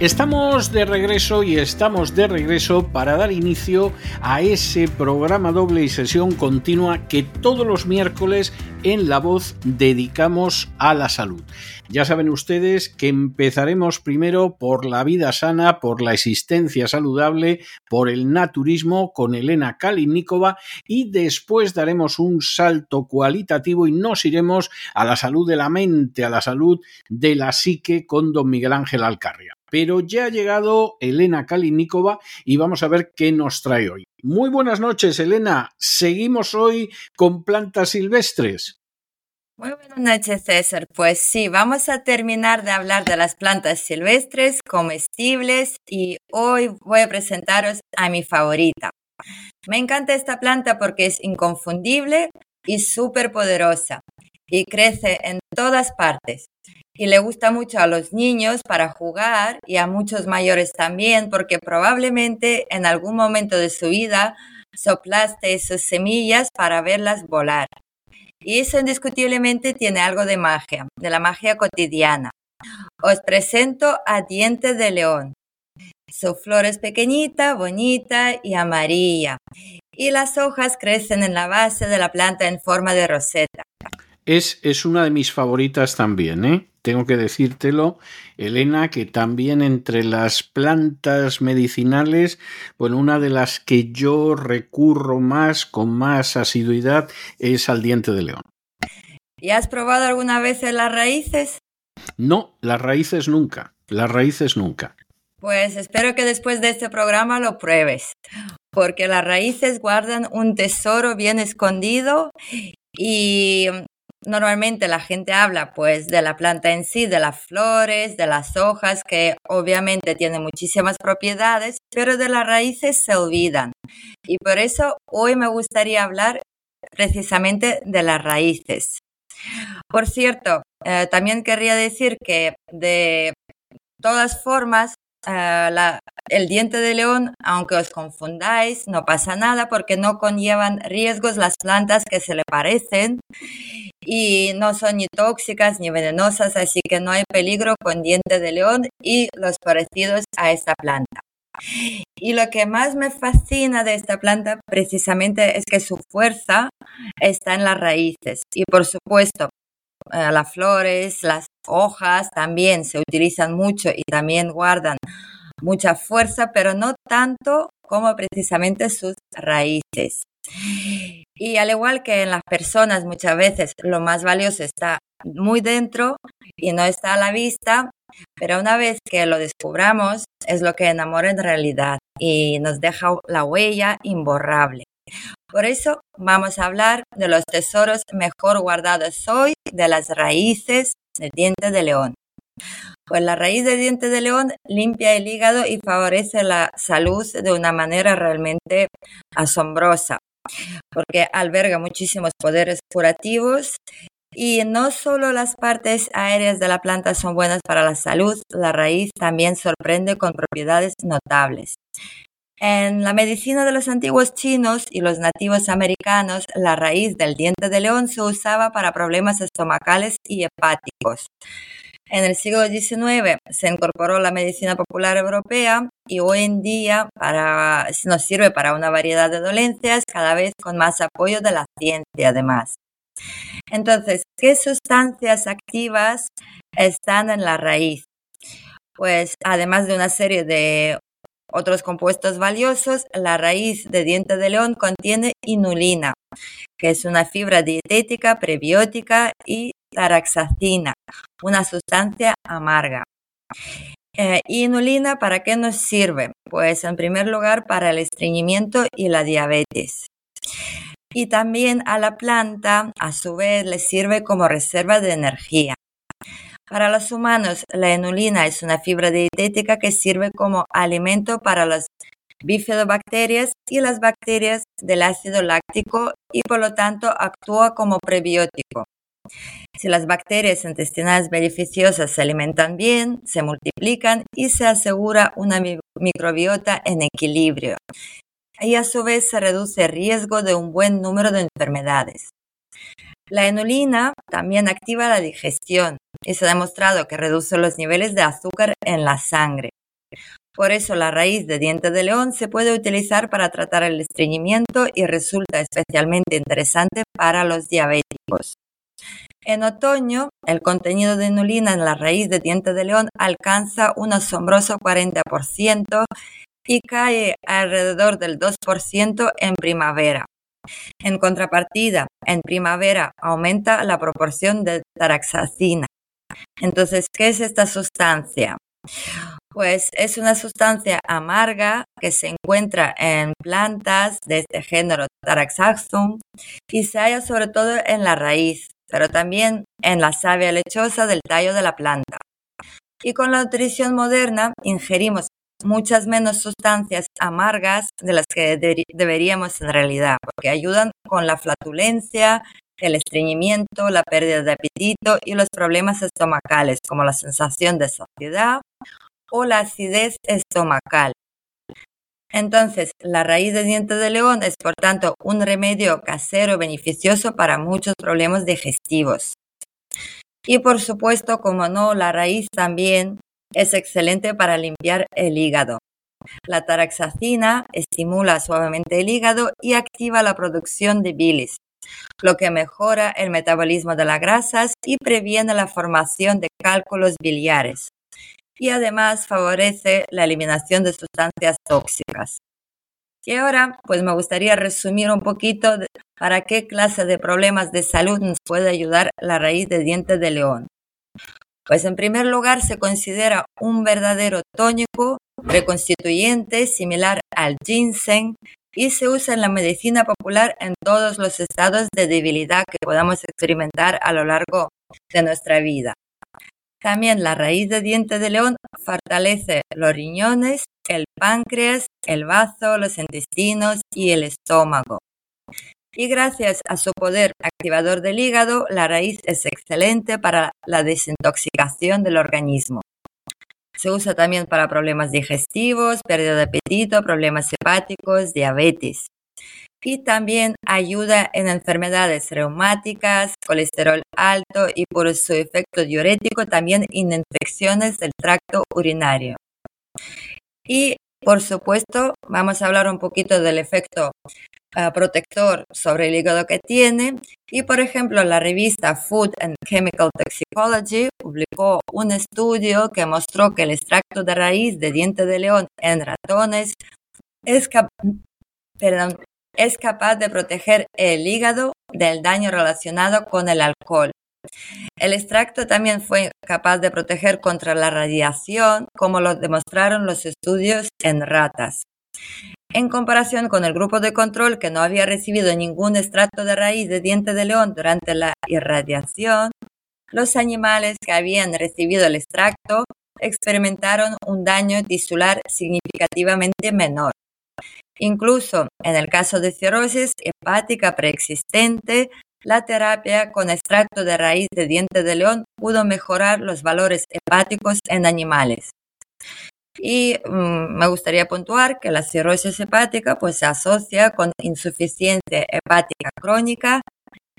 Estamos de regreso y estamos de regreso para dar inicio a ese programa doble y sesión continua que todos los miércoles en La Voz dedicamos a la salud. Ya saben ustedes que empezaremos primero por la vida sana, por la existencia saludable, por el naturismo con Elena Kalinikova y después daremos un salto cualitativo y nos iremos a la salud de la mente, a la salud de la psique con don Miguel Ángel Alcarria. Pero ya ha llegado Elena Kalinikova y vamos a ver qué nos trae hoy. Muy buenas noches, Elena. Seguimos hoy con plantas silvestres. Muy buenas noches, César. Pues sí, vamos a terminar de hablar de las plantas silvestres comestibles y hoy voy a presentaros a mi favorita. Me encanta esta planta porque es inconfundible y súper poderosa y crece en todas partes y le gusta mucho a los niños para jugar y a muchos mayores también, porque probablemente en algún momento de su vida soplaste esas semillas para verlas volar. Y eso indiscutiblemente tiene algo de magia, de la magia cotidiana. Os presento a diente de león. Su flor es pequeñita, bonita y amarilla. Y las hojas crecen en la base de la planta en forma de roseta. Es, es una de mis favoritas también, ¿eh? Tengo que decírtelo, Elena, que también entre las plantas medicinales, bueno, una de las que yo recurro más, con más asiduidad, es al diente de león. ¿Y has probado alguna vez las raíces? No, las raíces nunca, las raíces nunca. Pues espero que después de este programa lo pruebes, porque las raíces guardan un tesoro bien escondido y Normalmente la gente habla pues de la planta en sí, de las flores, de las hojas, que obviamente tienen muchísimas propiedades, pero de las raíces se olvidan. Y por eso hoy me gustaría hablar precisamente de las raíces. Por cierto, eh, también querría decir que de todas formas Ah, el diente de león, aunque os confundáis, no pasa nada porque no conllevan riesgos las plantas que se le parecen y no son ni tóxicas ni venenosas, así que no hay peligro con diente de león y los parecidos a esta planta. Y lo que más me fascina de esta planta precisamente es que su fuerza está en las raíces y por supuesto eh, las flores, las hojas también se utilizan mucho y también guardan mucha fuerza, pero no tanto como precisamente sus raíces. Y al igual que en las personas muchas veces lo más valioso está muy dentro y no está a la vista, pero una vez que lo descubramos es lo que enamora en realidad y nos deja la huella imborrable. Por eso vamos a hablar de los tesoros mejor guardados hoy de las raíces del diente de león. Pues la raíz del diente de león limpia el hígado y favorece la salud de una manera realmente asombrosa, porque alberga muchísimos poderes curativos y no solo las partes aéreas de la planta son buenas para la salud, la raíz también sorprende con propiedades notables. En la medicina de los antiguos chinos y los nativos americanos, la raíz del diente de león se usaba para problemas estomacales y hepáticos. En el siglo XIX se incorporó la medicina popular europea y hoy en día nos sirve para una variedad de dolencias, cada vez con más apoyo de la ciencia además. Entonces, ¿qué sustancias activas están en la raíz? pues además de una serie de otros compuestos valiosos, la raíz de diente de león contiene inulina, que es una fibra dietética, prebiótica y taraxacina, una sustancia amarga. Eh, inulina, ¿para qué nos sirve? Pues en primer lugar para el estreñimiento y la diabetes. Y también a la planta, a su vez, le sirve como reserva de energía. Para los humanos, la inulina es una fibra dietética que sirve como alimento para las bifidobacterias y las bacterias del ácido láctico y por lo tanto actúa como prebiótico. Si las bacterias intestinales beneficiosas se alimentan bien, se multiplican y se asegura una microbiota en equilibrio. Y a su vez se reduce el riesgo de un buen número de enfermedades. La inulina también activa la digestión y se ha demostrado que reduce los niveles de azúcar en la sangre. Por eso la raíz de diente de león se puede utilizar para tratar el estreñimiento y resulta especialmente interesante para los diabéticos. En otoño, el contenido de inulina en la raíz de diente de león alcanza un asombroso 40% y cae alrededor del 2% en primavera. En contrapartida, en primavera aumenta la proporción de taraxacina. Entonces, ¿qué es esta sustancia? Pues es una sustancia amarga que se encuentra en plantas de este género Taraxacum y se halla sobre todo en la raíz, pero también en la savia lechosa del tallo de la planta. Y con la nutrición moderna ingerimos muchas menos sustancias amargas de las que deberíamos en realidad, porque ayudan con la flatulencia, el estreñimiento, la pérdida de apetito y los problemas estomacales, como la sensación de saciedad o la acidez estomacal. Entonces, la raíz de diente de león es, por tanto, un remedio casero beneficioso para muchos problemas digestivos. Y por supuesto, como no, la raíz también es excelente para limpiar el hígado. La taraxacina estimula suavemente el hígado y activa la producción de bilis, lo que mejora el metabolismo de las grasas y previene la formación de cálculos biliares y además favorece la eliminación de sustancias tóxicas. Y ahora, pues me gustaría resumir un poquito para qué clase de problemas de salud nos puede ayudar la raíz de diente de león. Pues en primer lugar se considera un verdadero tónico reconstituyente similar al ginseng y se usa en la medicina popular en todos los estados de debilidad que podamos experimentar a lo largo de nuestra vida. También la raíz de diente de león fortalece los riñones, el páncreas, el bazo, los intestinos y el estómago. Y gracias a su poder activador del hígado, la raíz es excelente para la desintoxicación del organismo. Se usa también para problemas digestivos, pérdida de apetito, problemas hepáticos, diabetes y también ayuda en enfermedades reumáticas, colesterol alto y por su efecto diurético también en infecciones del tracto urinario. Y por supuesto, vamos a hablar un poquito del efecto ah, protector sobre el hígado que tiene. Y por ejemplo, la revista Food and Chemical Toxicology publicó un estudio que mostró que el extracto de raíz de diente de león en ratones es, perdón, es capaz de proteger el hígado del daño relacionado con el alcohol. El extracto también fue capaz de proteger contra la radiación, como lo demostraron los estudios en ratas. En comparación con el grupo de control que no había recibido ningún extracto de raíz de diente de león durante la irradiación, los animales que habían recibido el extracto experimentaron un daño tisular significativamente menor. Incluso en el caso de cirrosis hepática preexistente, la terapia con extracto de raíz de diente de león pudo mejorar los valores hepáticos en animales. Y mm, me gustaría puntuar que la cirrosis hepática pues, se asocia con insuficiencia hepática crónica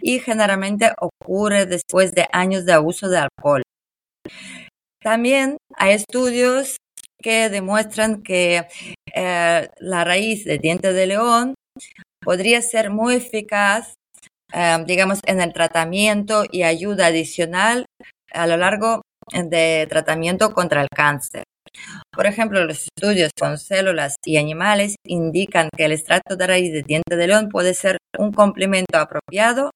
y generalmente ocurre después de años de abuso de alcohol. También hay estudios que demuestran que eh, la raíz de diente de león podría ser muy eficaz, eh, digamos, en el tratamiento y ayuda adicional a lo largo de tratamiento contra el cáncer. Por ejemplo, los estudios con células y animales indican que el extracto de raíz de diente de león puede ser un complemento apropiado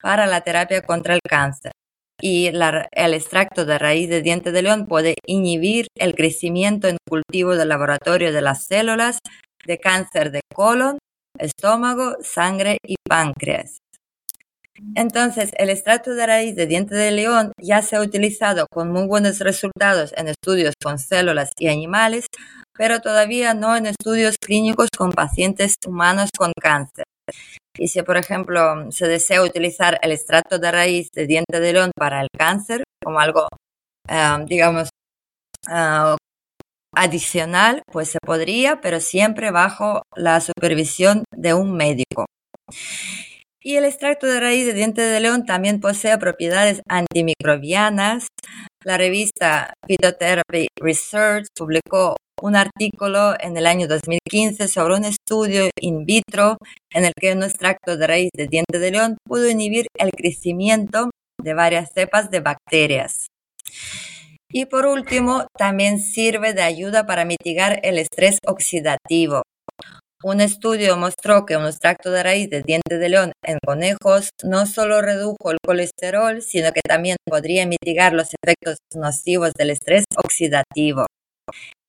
para la terapia contra el cáncer. Y el extracto de raíz de diente de león puede inhibir el crecimiento en cultivo de laboratorio de las células de cáncer de colon, estómago, sangre y páncreas. Entonces, el extracto de raíz de diente de león ya se ha utilizado con muy buenos resultados en estudios con células y animales, pero todavía no en estudios clínicos con pacientes humanos con cáncer. Y si, por ejemplo, se desea utilizar el extracto de raíz de diente de león para el cáncer como algo, eh, digamos, eh, adicional, pues se podría, pero siempre bajo la supervisión de un médico. Y el extracto de raíz de diente de león también posee propiedades antimicrobianas. La revista Phytotherapy Research publicó un artículo en el año 2015 sobre un estudio in vitro en el que un extracto de raíz de diente de león pudo inhibir el crecimiento de varias cepas de bacterias. Y por último, también sirve de ayuda para mitigar el estrés oxidativo. Un estudio mostró que un extracto de raíz de diente de león en conejos no solo redujo el colesterol, sino que también podría mitigar los efectos nocivos del estrés oxidativo.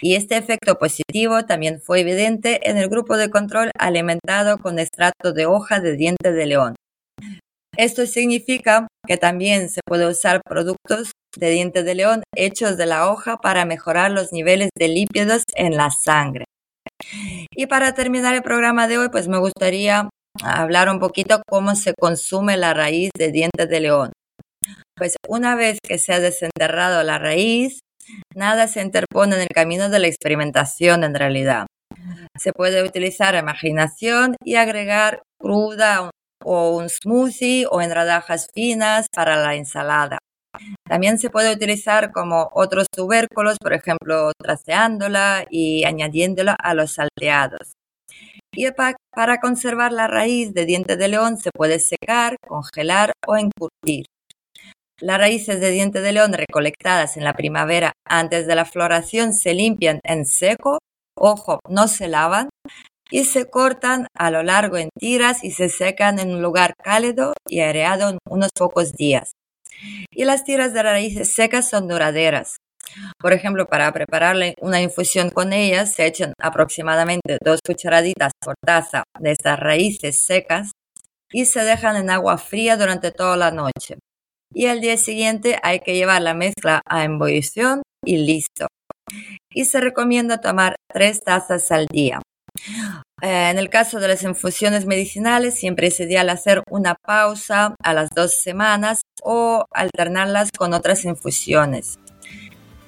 Y este efecto positivo también fue evidente en el grupo de control alimentado con extracto de hoja de diente de león. Esto significa que también se puede usar productos de diente de león hechos de la hoja para mejorar los niveles de lípidos en la sangre. Y para terminar el programa de hoy, pues me gustaría hablar un poquito cómo se consume la raíz de dientes de león. Pues una vez que se ha desenterrado la raíz, nada se interpone en el camino de la experimentación en realidad. Se puede utilizar imaginación y agregar cruda o un smoothie o en rodajas finas para la ensalada. También se puede utilizar como otros tubérculos, por ejemplo, traseándola y añadiéndola a los salteados. Y para conservar la raíz de diente de león se puede secar, congelar o encurtir. Las raíces de diente de león recolectadas en la primavera antes de la floración se limpian en seco, ojo, no se lavan, y se cortan a lo largo en tiras y se secan en un lugar cálido y aireado en unos pocos días y las tiras de raíces secas son duraderas. Por ejemplo, para prepararle una infusión con ellas se echan aproximadamente dos cucharaditas por taza de estas raíces secas y se dejan en agua fría durante toda la noche. Y al día siguiente hay que llevar la mezcla a ebullición y listo. Y se recomienda tomar tres tazas al día. Eh, en el caso de las infusiones medicinales, siempre es ideal hacer una pausa a las dos semanas o alternarlas con otras infusiones.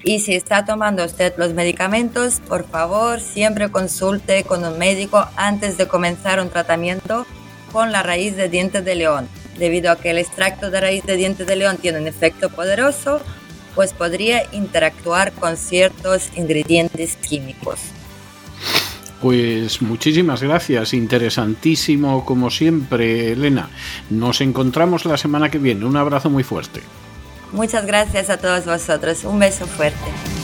Y si está tomando usted los medicamentos, por favor, siempre consulte con un médico antes de comenzar un tratamiento con la raíz de dientes de león. Debido a que el extracto de raíz de dientes de león tiene un efecto poderoso, pues podría interactuar con ciertos ingredientes químicos. Pues muchísimas gracias, interesantísimo como siempre, Elena. Nos encontramos la semana que viene. Un abrazo muy fuerte. Muchas gracias a todos vosotros. Un beso fuerte.